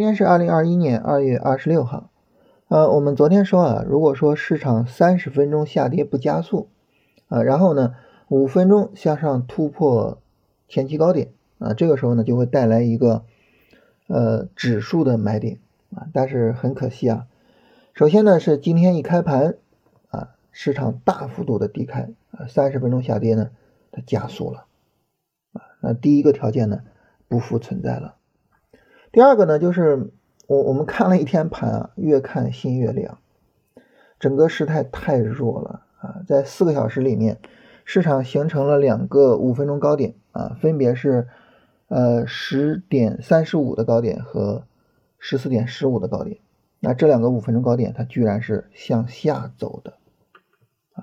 今天是二零二一年二月二十六号，呃，我们昨天说啊，如果说市场三十分钟下跌不加速，啊，然后呢五分钟向上突破前期高点，啊，这个时候呢就会带来一个呃指数的买点，啊，但是很可惜啊，首先呢是今天一开盘，啊，市场大幅度的低开，啊，三十分钟下跌呢它加速了，啊，那第一个条件呢不复存在了。第二个呢，就是我我们看了一天盘啊，越看心越凉，整个事态太弱了啊，在四个小时里面，市场形成了两个五分钟高点啊，分别是呃十点三十五的高点和十四点十五的高点，那这两个五分钟高点它居然是向下走的啊，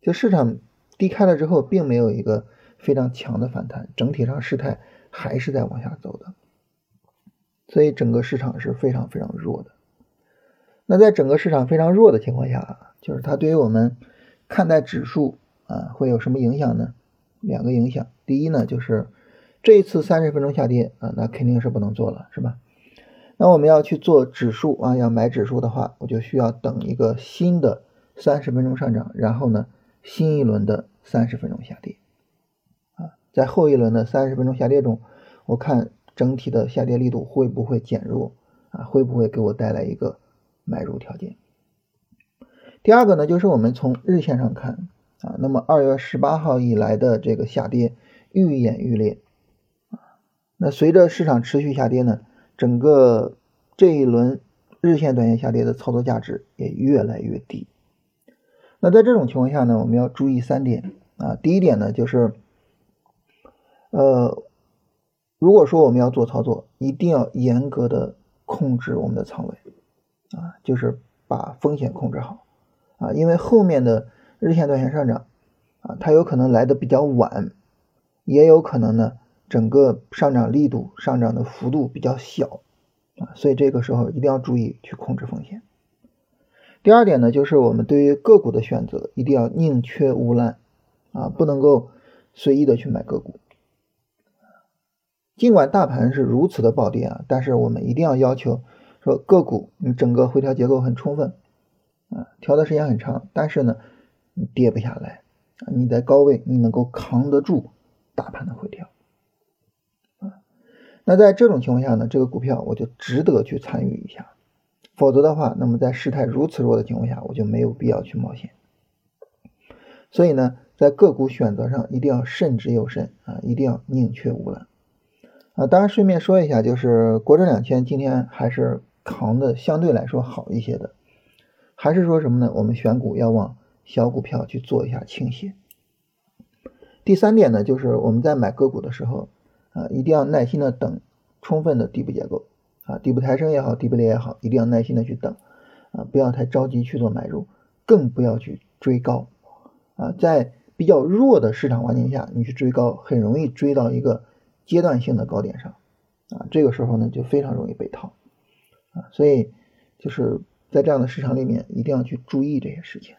就市场低开了之后，并没有一个非常强的反弹，整体上事态还是在往下走的。所以整个市场是非常非常弱的。那在整个市场非常弱的情况下啊，就是它对于我们看待指数啊会有什么影响呢？两个影响。第一呢，就是这一次三十分钟下跌啊，那肯定是不能做了，是吧？那我们要去做指数啊，要买指数的话，我就需要等一个新的三十分钟上涨，然后呢，新一轮的三十分钟下跌啊，在后一轮的三十分钟下跌中，我看。整体的下跌力度会不会减弱啊？会不会给我带来一个买入条件？第二个呢，就是我们从日线上看啊，那么二月十八号以来的这个下跌愈演愈烈啊，那随着市场持续下跌呢，整个这一轮日线、短线下跌的操作价值也越来越低。那在这种情况下呢，我们要注意三点啊，第一点呢，就是呃。如果说我们要做操作，一定要严格的控制我们的仓位，啊，就是把风险控制好，啊，因为后面的日线、短线上涨，啊，它有可能来的比较晚，也有可能呢，整个上涨力度、上涨的幅度比较小，啊，所以这个时候一定要注意去控制风险。第二点呢，就是我们对于个股的选择一定要宁缺毋滥，啊，不能够随意的去买个股。尽管大盘是如此的暴跌啊，但是我们一定要要求说个股你整个回调结构很充分啊，调的时间很长，但是呢你跌不下来啊，你在高位你能够扛得住大盘的回调啊，那在这种情况下呢，这个股票我就值得去参与一下，否则的话，那么在事态如此弱的情况下，我就没有必要去冒险。所以呢，在个股选择上一定要慎之又慎啊，一定要宁缺毋滥。啊，当然顺便说一下，就是国证两千今天还是扛的相对来说好一些的，还是说什么呢？我们选股要往小股票去做一下倾斜。第三点呢，就是我们在买个股的时候，啊，一定要耐心的等充分的底部结构，啊，底部抬升也好，底部裂也好，一定要耐心的去等，啊，不要太着急去做买入，更不要去追高，啊，在比较弱的市场环境下，你去追高，很容易追到一个。阶段性的高点上，啊，这个时候呢就非常容易被套，啊，所以就是在这样的市场里面一定要去注意这些事情。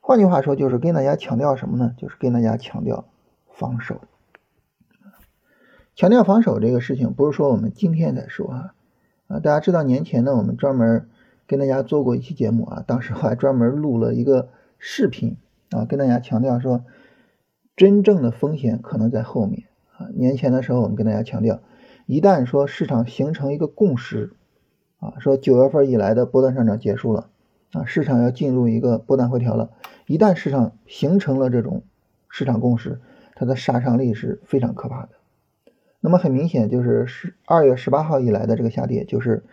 换句话说，就是跟大家强调什么呢？就是跟大家强调防守。强调防守这个事情，不是说我们今天在说啊，啊，大家知道年前呢，我们专门跟大家做过一期节目啊，当时还专门录了一个视频啊，跟大家强调说，真正的风险可能在后面。啊年前的时候，我们跟大家强调，一旦说市场形成一个共识，啊，说九月份以来的波段上涨结束了，啊，市场要进入一个波段回调了。一旦市场形成了这种市场共识，它的杀伤力是非常可怕的。那么很明显，就是十二月十八号以来的这个下跌，就是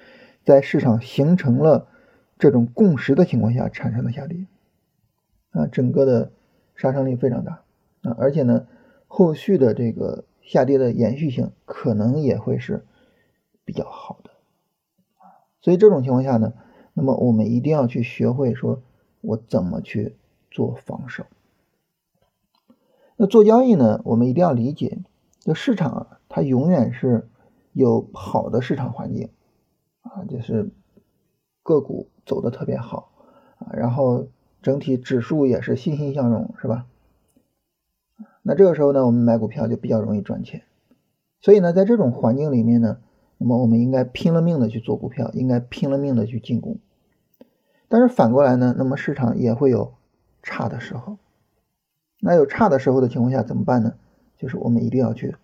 在市场形成了这种共识的情况下产生的下跌，啊，整个的杀伤力非常大，啊，而且呢，后续的这个。下跌的延续性可能也会是比较好的所以这种情况下呢，那么我们一定要去学会说，我怎么去做防守。那做交易呢，我们一定要理解，就市场啊，它永远是有好的市场环境啊，就是个股走的特别好啊，然后整体指数也是欣欣向荣，是吧？那这个时候呢，我们买股票就比较容易赚钱。所以呢，在这种环境里面呢，那么我们应该拼了命的去做股票，应该拼了命的去进攻。但是反过来呢，那么市场也会有差的时候。那有差的时候的情况下怎么办呢？就是我们一定要去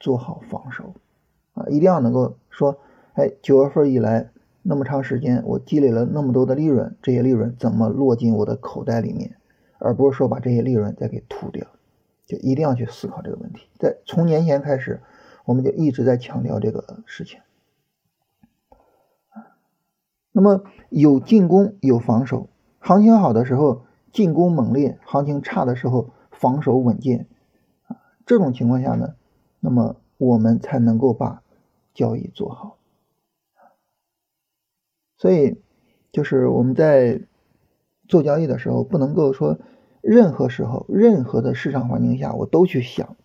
做好防守啊，一定要能够说，哎，九月份以来那么长时间，我积累了那么多的利润，这些利润怎么落进我的口袋里面，而不是说把这些利润再给吐掉，就一定要去思考这个问题。在从年前开始，我们就一直在强调这个事情。那么有进攻有防守，行情好的时候进攻猛烈，行情差的时候。防守稳健啊，这种情况下呢，那么我们才能够把交易做好。所以，就是我们在做交易的时候，不能够说任何时候、任何的市场环境下，我都去想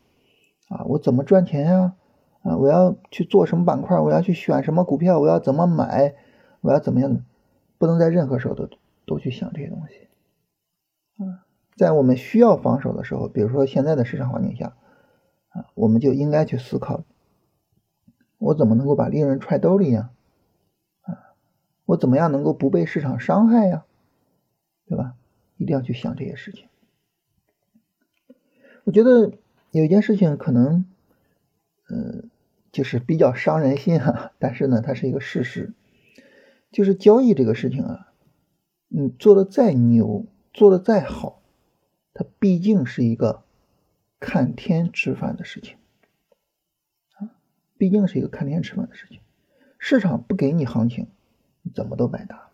啊，我怎么赚钱呀？啊，我要去做什么板块？我要去选什么股票？我要怎么买？我要怎么样？不能在任何时候都都去想这些东西，啊。在我们需要防守的时候，比如说现在的市场环境下，啊，我们就应该去思考，我怎么能够把利润揣兜里呀？啊，我怎么样能够不被市场伤害呀？对吧？一定要去想这些事情。我觉得有一件事情可能，嗯，就是比较伤人心哈，但是呢，它是一个事实，就是交易这个事情啊，你做的再牛，做的再好。它毕竟是一个看天吃饭的事情啊，毕竟是一个看天吃饭的事情。市场不给你行情，你怎么都白搭。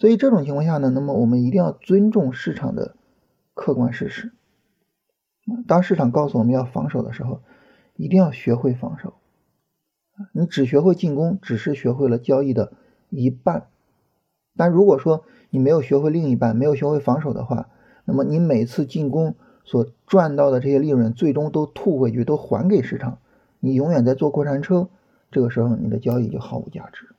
所以这种情况下呢，那么我们一定要尊重市场的客观事实。当市场告诉我们要防守的时候，一定要学会防守。你只学会进攻，只是学会了交易的一半。但如果说你没有学会另一半，没有学会防守的话，那么你每次进攻所赚到的这些利润，最终都吐回去，都还给市场。你永远在坐过山车，这个时候你的交易就毫无价值。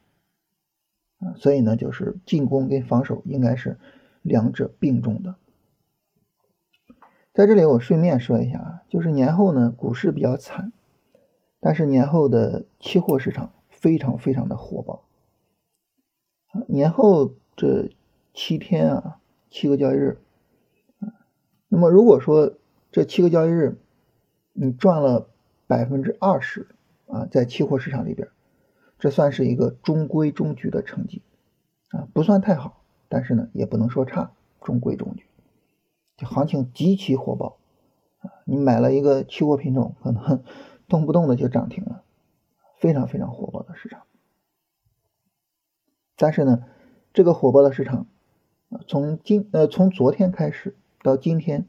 啊，所以呢，就是进攻跟防守应该是两者并重的。在这里我顺便说一下啊，就是年后呢，股市比较惨，但是年后的期货市场非常非常的火爆。年后这。七天啊，七个交易日，那么如果说这七个交易日你赚了百分之二十啊，在期货市场里边，这算是一个中规中矩的成绩啊，不算太好，但是呢也不能说差，中规中矩。这行情极其火爆啊，你买了一个期货品种，可能 动不动的就涨停了，非常非常火爆的市场。但是呢，这个火爆的市场。从今呃从昨天开始到今天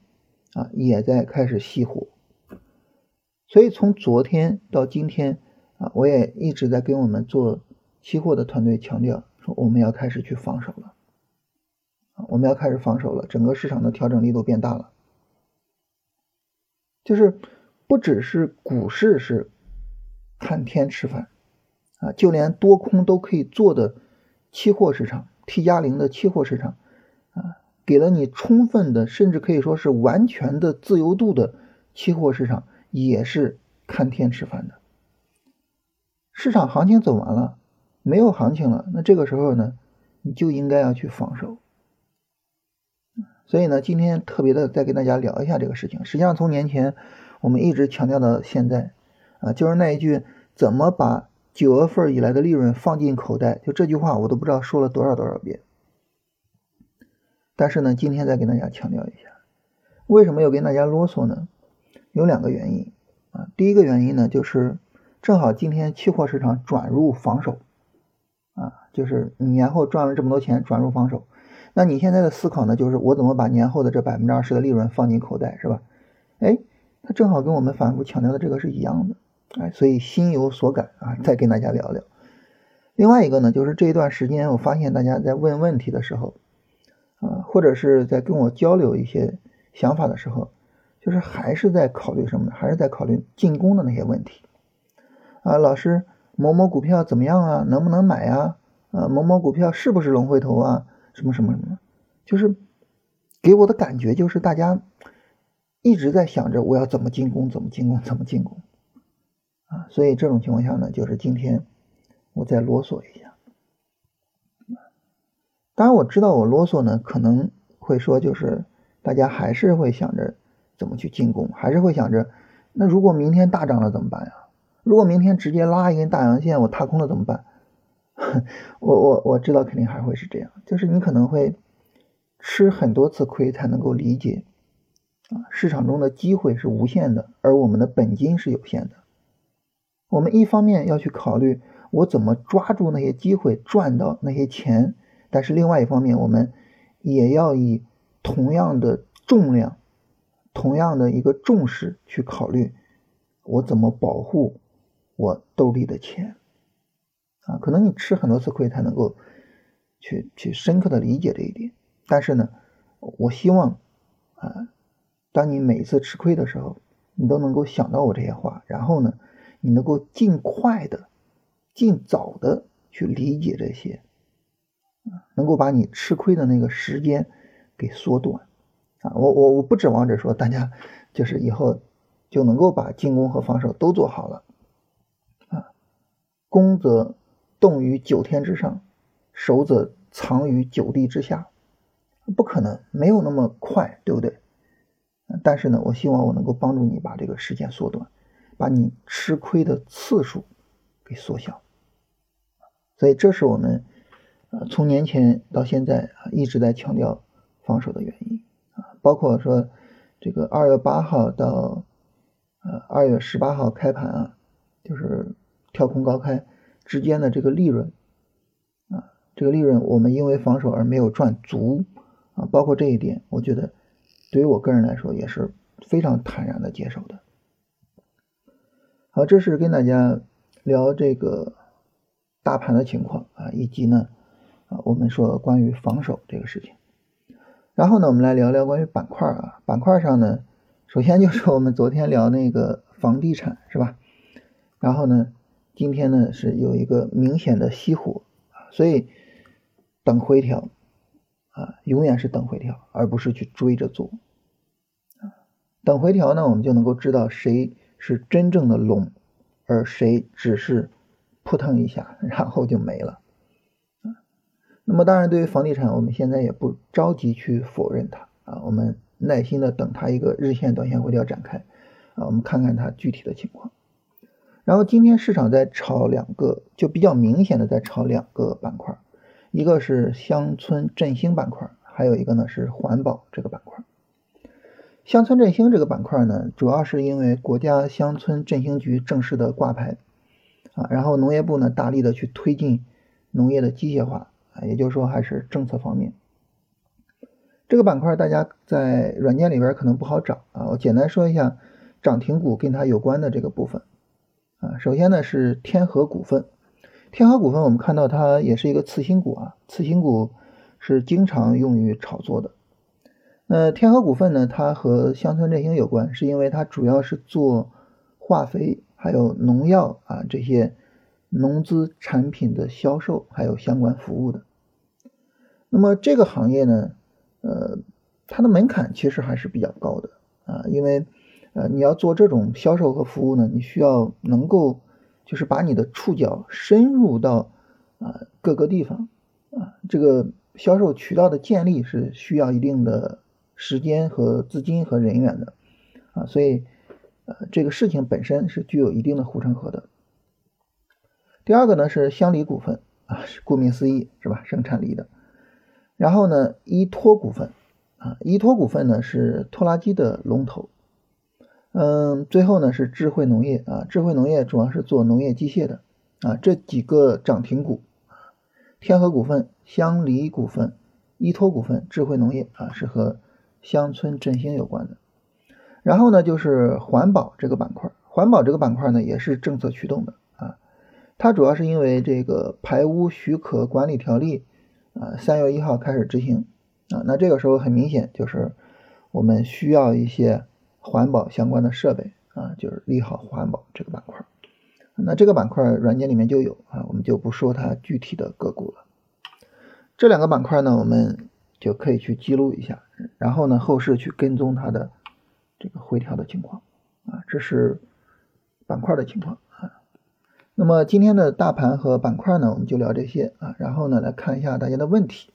啊也在开始熄火，所以从昨天到今天我也一直在跟我们做期货的团队强调说我们要开始去防守了啊我们要开始防守了，整个市场的调整力度变大了，就是不只是股市是看天吃饭啊，就连多空都可以做的期货市场 T 加零的期货市场。啊，给了你充分的，甚至可以说是完全的自由度的期货市场，也是看天吃饭的。市场行情走完了，没有行情了，那这个时候呢，你就应该要去防守。所以呢，今天特别的再跟大家聊一下这个事情。实际上，从年前我们一直强调到现在，啊，就是那一句“怎么把九月份以来的利润放进口袋”，就这句话，我都不知道说了多少多少遍。但是呢，今天再跟大家强调一下，为什么要跟大家啰嗦呢？有两个原因啊。第一个原因呢，就是正好今天期货市场转入防守啊，就是年后赚了这么多钱转入防守，那你现在的思考呢，就是我怎么把年后的这百分之二十的利润放进口袋，是吧？哎，它正好跟我们反复强调的这个是一样的，哎，所以心有所感啊，再跟大家聊聊。另外一个呢，就是这一段时间我发现大家在问问题的时候。啊，或者是在跟我交流一些想法的时候，就是还是在考虑什么呢？还是在考虑进攻的那些问题。啊，老师，某某股票怎么样啊？能不能买呀？啊，某某股票是不是龙回头啊？什么什么什么？就是给我的感觉就是大家一直在想着我要怎么进攻，怎么进攻，怎么进攻。啊，所以这种情况下呢，就是今天我再啰嗦一下。当然我知道我啰嗦呢，可能会说就是大家还是会想着怎么去进攻，还是会想着那如果明天大涨了怎么办呀？如果明天直接拉一根大阳线，我踏空了怎么办？我我我知道肯定还会是这样，就是你可能会吃很多次亏才能够理解啊，市场中的机会是无限的，而我们的本金是有限的。我们一方面要去考虑我怎么抓住那些机会赚到那些钱，但是另外一方面我们也要以同样的重量、同样的一个重视去考虑我怎么保护我兜里的钱。啊，可能你吃很多次亏才能够去去深刻的理解这一点，但是呢，我希望啊，当你每次吃亏的时候，你都能够想到我这些话，然后呢，你能够尽快的、尽早的去理解这些，啊能够把你吃亏的那个时间给缩短啊。我我我不指望着说大家就是以后就能够把进攻和防守都做好了，攻则。动于九天之上，守则藏于九地之下，不可能，没有那么快，对不对？但是呢，我希望我能够帮助你把这个时间缩短，把你吃亏的次数给缩小。所以这是我们呃从年前到现在啊一直在强调防守的原因啊，包括说这个二月八号到呃二月十八号开盘啊，就是跳空高开。之间的这个利润啊，这个利润我们因为防守而没有赚足啊，包括这一点，我觉得对于我个人来说也是非常坦然的接受的。好，这是跟大家聊这个大盘的情况啊，以及呢啊，我们说关于防守这个事情。然后呢，我们来聊聊关于板块啊，板块上呢，首先就是我们昨天聊那个房地产是吧？然后呢？今天呢是有一个明显的熄火啊，所以等回调啊，永远是等回调，而不是去追着做啊。等回调呢，我们就能够知道谁是真正的龙，而谁只是扑腾一下，然后就没了啊。那么当然，对于房地产，我们现在也不着急去否认它啊，我们耐心的等它一个日线、短线回调展开啊，我们看看它具体的情况。然后今天市场在炒两个，就比较明显的在炒两个板块，一个是乡村振兴板块，还有一个呢是环保这个板块。乡村振兴这个板块呢，主要是因为国家乡村振兴局正式的挂牌啊，然后农业部呢大力的去推进农业的机械化啊，也就是说还是政策方面。这个板块大家在软件里边可能不好找啊，我简单说一下涨停股跟它有关的这个部分。啊，首先呢是天合股份，天合股份我们看到它也是一个次新股啊，次新股是经常用于炒作的。那天合股份呢，它和乡村振兴有关，是因为它主要是做化肥还有农药啊这些农资产品的销售还有相关服务的。那么这个行业呢，呃，它的门槛其实还是比较高的啊，因为。呃，你要做这种销售和服务呢，你需要能够就是把你的触角深入到啊各个地方啊，这个销售渠道的建立是需要一定的时间和资金和人员的啊，所以呃这个事情本身是具有一定的护城河的。第二个呢是乡里股份啊，顾名思义是吧，生产力的。然后呢，依托股份啊，依托股份呢是拖拉机的龙头。嗯，最后呢是智慧农业啊，智慧农业主要是做农业机械的啊，这几个涨停股天合股份、香梨股份、依托股份、智慧农业啊是和乡村振兴有关的。然后呢就是环保这个板块，环保这个板块呢也是政策驱动的啊，它主要是因为这个排污许可管理条例啊三月一号开始执行啊，那这个时候很明显就是我们需要一些。环保相关的设备啊，就是利好环保这个板块。那这个板块软件里面就有啊，我们就不说它具体的个股了。这两个板块呢，我们就可以去记录一下，然后呢，后市去跟踪它的这个回调的情况啊。这是板块的情况啊。那么今天的大盘和板块呢，我们就聊这些啊，然后呢来看一下大家的问题。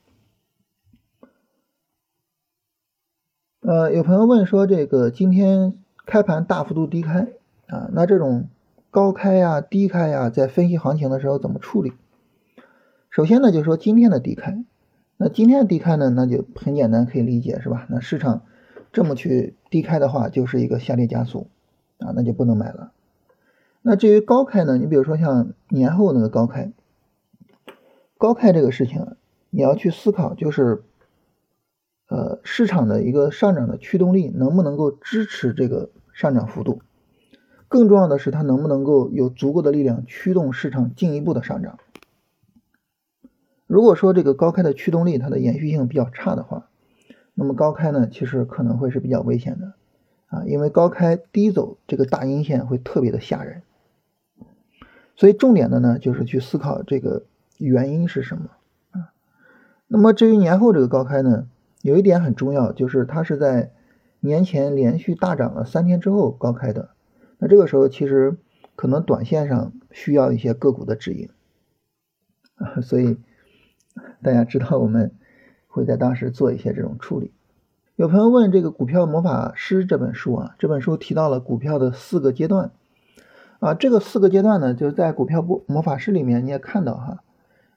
呃，有朋友问说，这个今天开盘大幅度低开啊，那这种高开呀、低开呀，在分析行情的时候怎么处理？首先呢，就说今天的低开，那今天的低开呢，那就很简单，可以理解是吧？那市场这么去低开的话，就是一个下跌加速啊，那就不能买了。那至于高开呢，你比如说像年后那个高开，高开这个事情，你要去思考就是。呃，市场的一个上涨的驱动力能不能够支持这个上涨幅度？更重要的是，它能不能够有足够的力量驱动市场进一步的上涨？如果说这个高开的驱动力它的延续性比较差的话，那么高开呢，其实可能会是比较危险的啊，因为高开低走这个大阴线会特别的吓人。所以重点的呢，就是去思考这个原因是什么啊？那么至于年后这个高开呢？有一点很重要，就是它是在年前连续大涨了三天之后高开的，那这个时候其实可能短线上需要一些个股的指引，所以大家知道我们会在当时做一些这种处理。有朋友问这个《股票魔法师》这本书啊，这本书提到了股票的四个阶段啊，这个四个阶段呢，就是在《股票不魔法师》里面你也看到哈，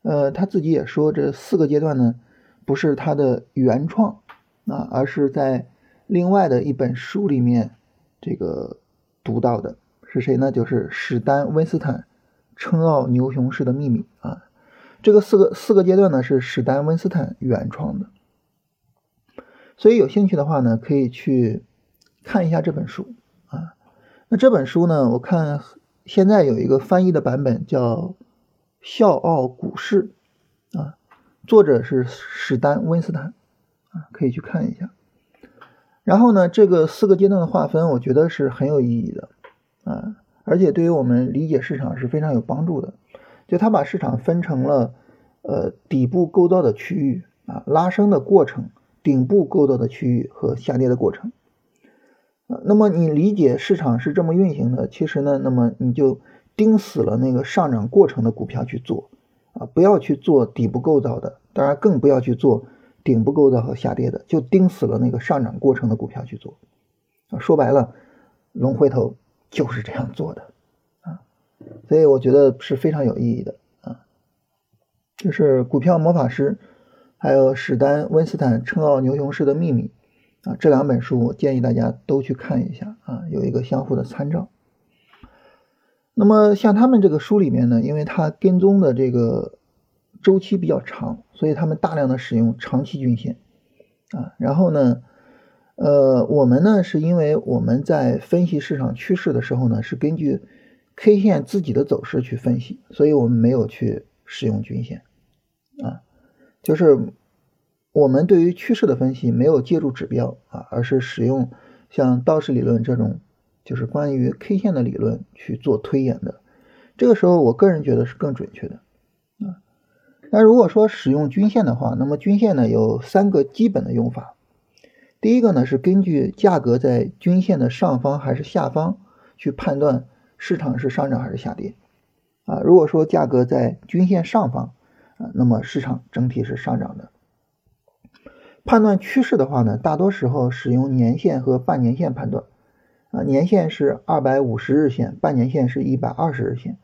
呃，他自己也说这四个阶段呢。不是他的原创啊，而是在另外的一本书里面这个读到的，是谁呢？就是史丹温斯坦称奥牛熊市的秘密啊。这个四个四个阶段呢是史丹温斯坦原创的，所以有兴趣的话呢，可以去看一下这本书啊。那这本书呢，我看现在有一个翻译的版本叫《笑傲股市》啊。作者是史丹温斯坦啊，可以去看一下。然后呢，这个四个阶段的划分，我觉得是很有意义的啊，而且对于我们理解市场是非常有帮助的。就他把市场分成了呃底部构造的区域啊，拉升的过程，顶部构造的区域和下跌的过程。啊，那么你理解市场是这么运行的，其实呢，那么你就盯死了那个上涨过程的股票去做。啊，不要去做底部构造的，当然更不要去做顶部构造和下跌的，就盯死了那个上涨过程的股票去做。啊，说白了，龙回头就是这样做的啊，所以我觉得是非常有意义的啊。就是《股票魔法师》还有史丹温斯坦称奥牛熊市的秘密啊，这两本书我建议大家都去看一下啊，有一个相互的参照。那么像他们这个书里面呢，因为它跟踪的这个周期比较长，所以他们大量的使用长期均线啊。然后呢，呃，我们呢是因为我们在分析市场趋势的时候呢，是根据 K 线自己的走势去分析，所以我们没有去使用均线啊。就是我们对于趋势的分析没有借助指标啊，而是使用像道氏理论这种。就是关于 K 线的理论去做推演的，这个时候我个人觉得是更准确的啊。那如果说使用均线的话，那么均线呢有三个基本的用法。第一个呢是根据价格在均线的上方还是下方去判断市场是上涨还是下跌啊。如果说价格在均线上方啊，那么市场整体是上涨的。判断趋势的话呢，大多时候使用年线和半年线判断。啊，年线是二百五十日线，半年线是一百二十日线。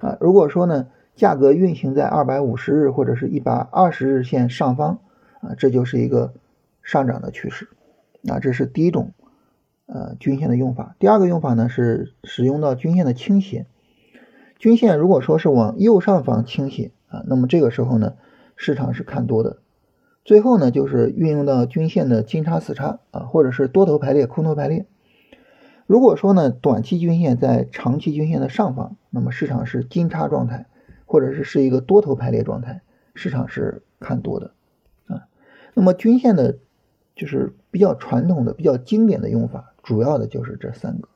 啊，如果说呢，价格运行在二百五十日或者是一百二十日线上方，啊，这就是一个上涨的趋势。啊，这是第一种，呃，均线的用法。第二个用法呢是使用到均线的倾斜。均线如果说是往右上方倾斜，啊，那么这个时候呢，市场是看多的。最后呢，就是运用到均线的金叉死叉，啊，或者是多头排列、空头排列。如果说呢，短期均线在长期均线的上方，那么市场是金叉状态，或者是是一个多头排列状态，市场是看多的啊。那么均线的，就是比较传统的、比较经典的用法，主要的就是这三个。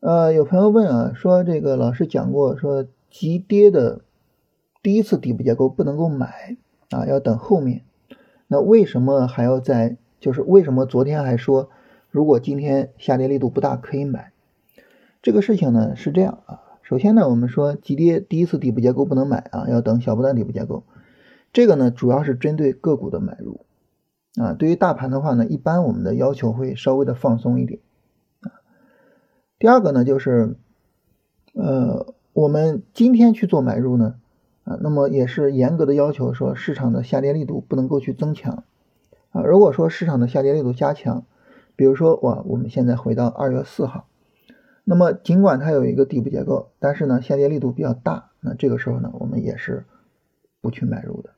呃，有朋友问啊，说这个老师讲过，说急跌的第一次底部结构不能够买啊，要等后面。那为什么还要在？就是为什么昨天还说，如果今天下跌力度不大可以买，这个事情呢是这样啊，首先呢，我们说急跌第一次底部结构不能买啊，要等小波段底部结构。这个呢主要是针对个股的买入啊，对于大盘的话呢，一般我们的要求会稍微的放松一点啊。第二个呢就是，呃，我们今天去做买入呢啊，那么也是严格的要求说市场的下跌力度不能够去增强啊。如果说市场的下跌力度加强，比如说我，我们现在回到二月四号。那么尽管它有一个底部结构，但是呢下跌力度比较大，那这个时候呢我们也是不去买入的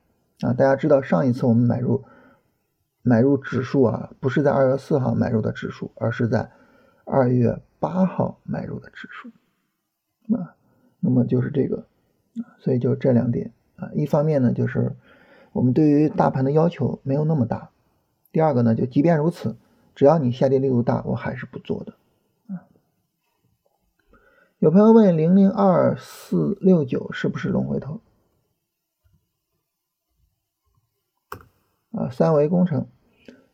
啊。大家知道上一次我们买入买入指数啊，不是在二月四号买入的指数，而是在二月八号买入的指数啊。那么就是这个，所以就这两点啊，一方面呢就是我们对于大盘的要求没有那么大，第二个呢就即便如此，只要你下跌力度大，我还是不做的。有朋友问零零二四六九是不是龙回头？啊，三维工程，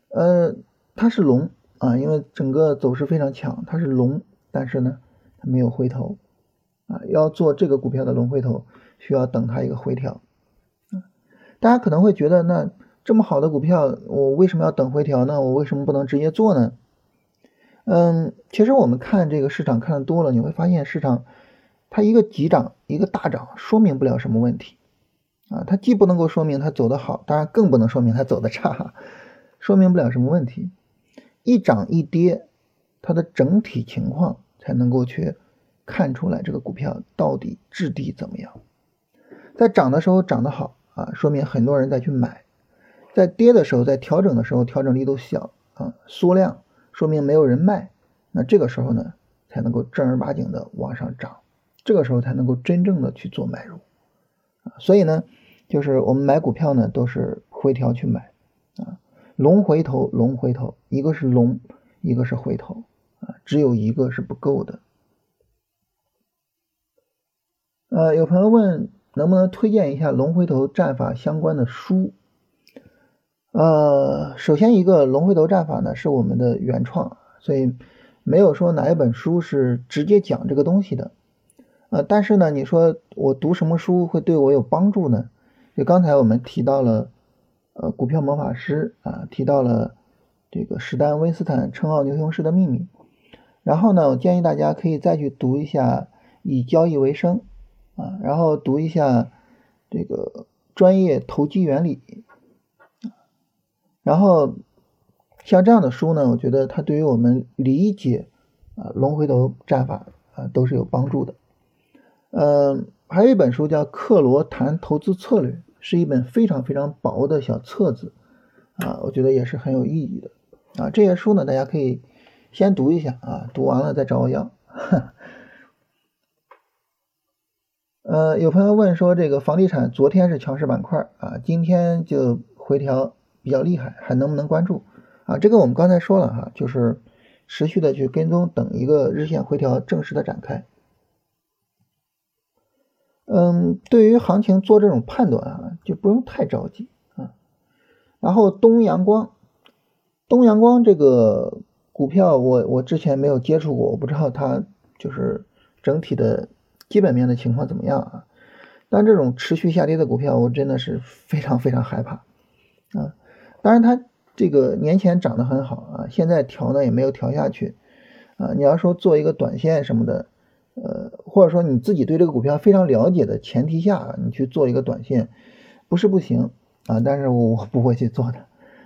呃，它是龙啊，因为整个走势非常强，它是龙，但是呢，它没有回头啊。要做这个股票的龙回头，需要等它一个回调。大家可能会觉得，那这么好的股票，我为什么要等回调呢？我为什么不能直接做呢？嗯，其实我们看这个市场看的多了，你会发现市场它一个急涨一个大涨，说明不了什么问题啊。它既不能够说明它走的好，当然更不能说明它走的差，说明不了什么问题。一涨一跌，它的整体情况才能够去看出来这个股票到底质地怎么样。在涨的时候涨得好啊，说明很多人在去买；在跌的时候，在调整的时候调整力度小啊，缩量。说明没有人卖，那这个时候呢，才能够正儿八经的往上涨，这个时候才能够真正的去做买入啊。所以呢，就是我们买股票呢，都是回调去买啊，龙回头，龙回头，一个是龙，一个是回头啊，只有一个是不够的。呃，有朋友问能不能推荐一下龙回头战法相关的书？呃，首先一个龙回头战法呢是我们的原创，所以没有说哪一本书是直接讲这个东西的。呃，但是呢，你说我读什么书会对我有帮助呢？就刚才我们提到了，呃，股票魔法师啊，提到了这个史丹威斯坦称号牛熊市的秘密。然后呢，我建议大家可以再去读一下以交易为生啊，然后读一下这个专业投机原理。然后像这样的书呢，我觉得它对于我们理解啊龙回头战法啊都是有帮助的。嗯，还有一本书叫《克罗谈投资策略》，是一本非常非常薄的小册子啊，我觉得也是很有意义的啊。这些书呢，大家可以先读一下啊，读完了再找我要。呃，有朋友问说，这个房地产昨天是强势板块啊，今天就回调。比较厉害，还能不能关注啊？这个我们刚才说了哈，就是持续的去跟踪，等一个日线回调正式的展开。嗯，对于行情做这种判断啊，就不用太着急啊。然后东阳光，东阳光这个股票，我我之前没有接触过，我不知道它就是整体的基本面的情况怎么样啊。但这种持续下跌的股票，我真的是非常非常害怕啊。当然，它这个年前涨得很好啊，现在调呢也没有调下去啊。你要说做一个短线什么的，呃，或者说你自己对这个股票非常了解的前提下，你去做一个短线，不是不行啊，但是我不会去做的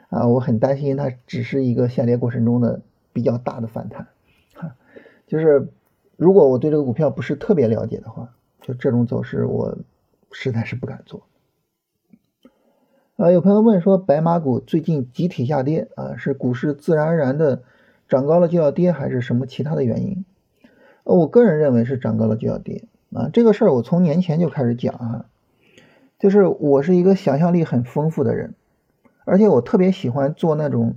啊。我很担心它只是一个下跌过程中的比较大的反弹，哈，就是如果我对这个股票不是特别了解的话，就这种走势我实在是不敢做。啊，有朋友问说，白马股最近集体下跌啊，是股市自然而然的涨高了就要跌，还是什么其他的原因？我个人认为是涨高了就要跌啊。这个事儿我从年前就开始讲啊，就是我是一个想象力很丰富的人，而且我特别喜欢做那种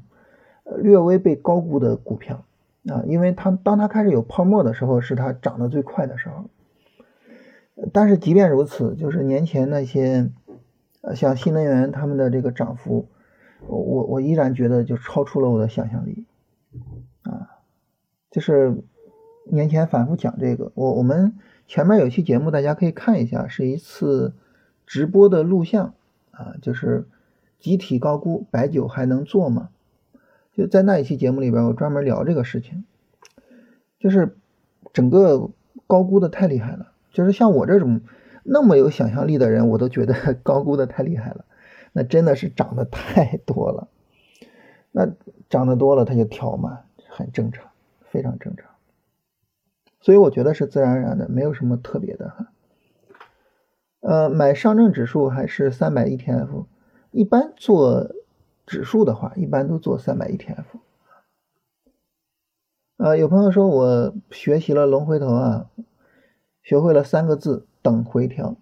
略微被高估的股票啊，因为它当它开始有泡沫的时候，是它涨得最快的时候。但是即便如此，就是年前那些。呃，像新能源他们的这个涨幅，我我我依然觉得就超出了我的想象力，啊，就是年前反复讲这个，我我们前面有期节目大家可以看一下，是一次直播的录像啊，就是集体高估白酒还能做吗？就在那一期节目里边，我专门聊这个事情，就是整个高估的太厉害了，就是像我这种那么有想象力的人，我都觉得 高估的太厉害了，那真的是涨得太多了，那涨得多了它就调嘛，很正常，非常正常，所以我觉得是自然而然的，没有什么特别的哈。呃，买上证指数还是三百 ETF，一般做。指数的话，一般都做三百 ETF。呃，有朋友说我学习了龙回头啊，学会了三个字等回调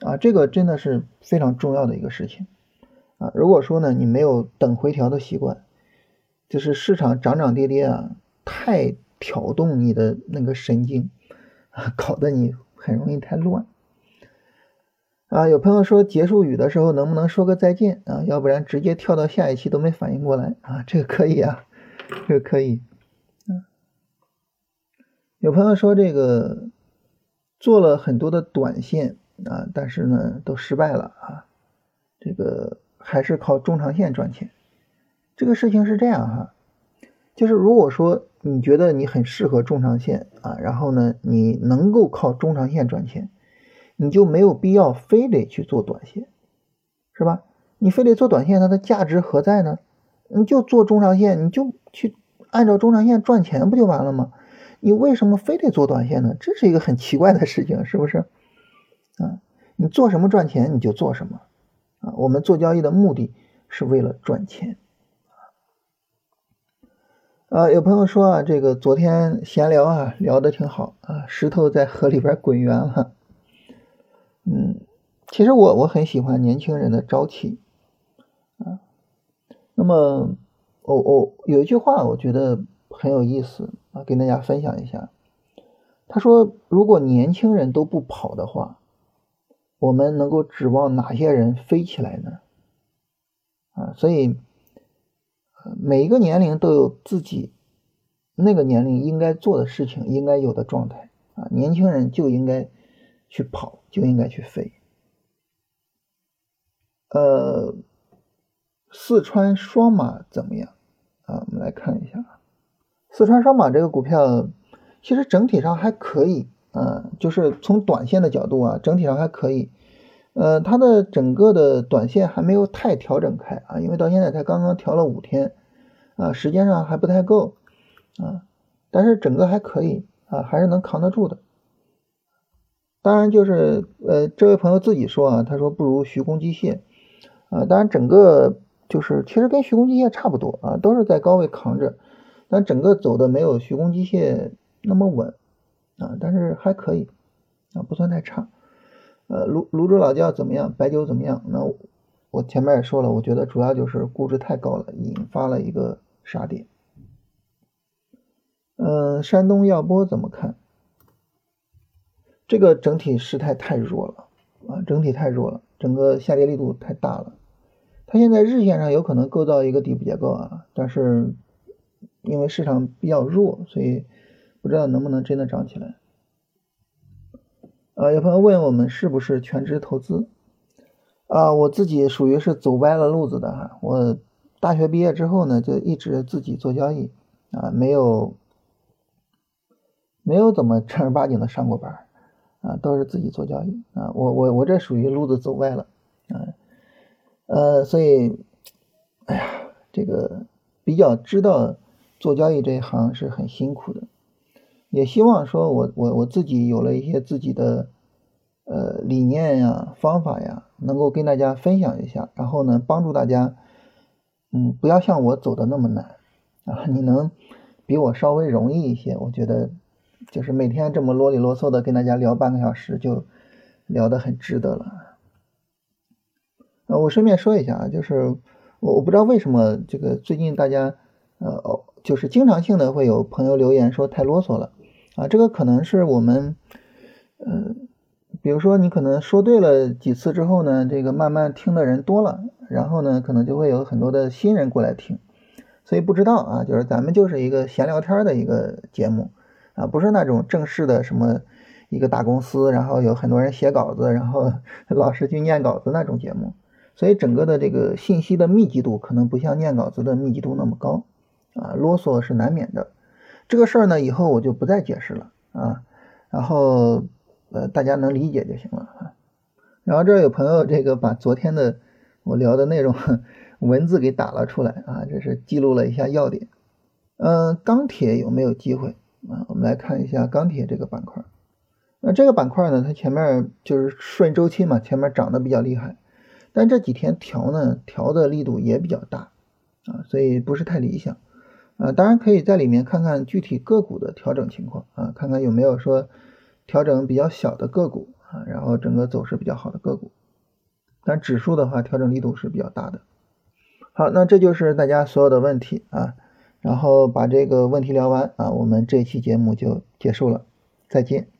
啊，这个真的是非常重要的一个事情啊。如果说呢你没有等回调的习惯，就是市场涨涨跌跌啊，太挑动你的那个神经啊，搞得你很容易太乱。啊，有朋友说结束语的时候能不能说个再见啊？要不然直接跳到下一期都没反应过来啊。这个可以啊，这个可以。嗯，有朋友说这个做了很多的短线啊，但是呢都失败了啊。这个还是靠中长线赚钱。这个事情是这样哈，就是如果说你觉得你很适合中长线啊，然后呢你能够靠中长线赚钱。你就没有必要非得去做短线，是吧？你非得做短线，它的价值何在呢？你就做中长线，你就去按照中长线赚钱不就完了吗？你为什么非得做短线呢？这是一个很奇怪的事情，是不是？啊，你做什么赚钱你就做什么，啊，我们做交易的目的是为了赚钱。啊，有朋友说啊，这个昨天闲聊啊聊的挺好啊，石头在河里边滚圆了。嗯，其实我我很喜欢年轻人的朝气啊。那么，我我有一句话，我觉得很有意思啊，跟大家分享一下。他说：“如果年轻人都不跑的话，我们能够指望哪些人飞起来呢？”啊，所以每一个年龄都有自己那个年龄应该做的事情，应该有的状态啊。年轻人就应该去跑。就应该去飞。呃，四川双马怎么样啊？我们来看一下，四川双马这个股票其实整体上还可以啊，就是从短线的角度啊，整体上还可以。呃，它的整个的短线还没有太调整开啊，因为到现在才刚刚调了五天啊，时间上还不太够啊，但是整个还可以啊，还是能扛得住的。当然就是呃，这位朋友自己说啊，他说不如徐工机械啊。当然整个就是其实跟徐工机械差不多啊，都是在高位扛着，但整个走的没有徐工机械那么稳啊，但是还可以啊，不算太差。呃，泸泸州老窖怎么样？白酒怎么样？那我前面也说了，我觉得主要就是估值太高了，引发了一个杀跌。嗯，山东药波怎么看？这个整体势态太弱了啊，整体太弱了，整个下跌力度太大了。它现在日线上有可能构造一个底部结构啊，但是因为市场比较弱，所以不知道能不能真的涨起来。啊，有朋友问我们是不是全职投资啊？我自己属于是走歪了路子的哈。我大学毕业之后呢，就一直自己做交易啊，没有没有怎么 正儿八经的上过班。啊，都是自己做交易啊，我我我这属于路子走歪了，啊，呃，所以，哎呀，这个比较知道做交易这一行是很辛苦的，也希望说我我我自己有了一些自己的呃理念呀、方法呀，能够跟大家分享一下，然后呢，帮助大家，嗯，不要像我走的那么难啊，你能比我稍微容易一些，我觉得。就是每天这么啰里啰嗦的跟大家聊半个小时，就聊得很值得了。呃，我顺便说一下啊，就是我我不知道为什么这个最近大家呃哦，就是经常性的会有朋友留言说太啰嗦了啊，这个可能是我们呃，比如说你可能说对了几次之后呢，这个慢慢听的人多了，然后呢可能就会有很多的新人过来听，所以不知道啊，就是咱们就是一个闲聊天的一个节目。啊，不是那种正式的什么一个大公司，然后有很多人写稿子，然后 老师去念稿子那种节目。所以整个的这个信息的密集度可能不像念稿子的密集度那么高啊，啰嗦是难免的。这个事儿呢，以后我就不再解释了啊，然后呃大家能理解就行了啊。然后这儿有朋友这个把昨天的我聊的内容文字给打了出来啊，这是记录了一下要点。嗯，钢铁有没有机会啊？我们来看一下钢铁这个板块。那这个板块呢，它前面就是顺周期嘛，前面涨得比较厉害。但这几天调呢，调的力度也比较大啊，所以不是太理想啊。当然可以在里面看看具体个股的调整情况啊，看看有没有说调整比较小的个股啊，然后整个走势比较好的个股。但指数的话，调整力度是比较大的。好，那这就是大家所有的问题啊，然后把这个问题聊完啊，我们这期节目就结束了，再见。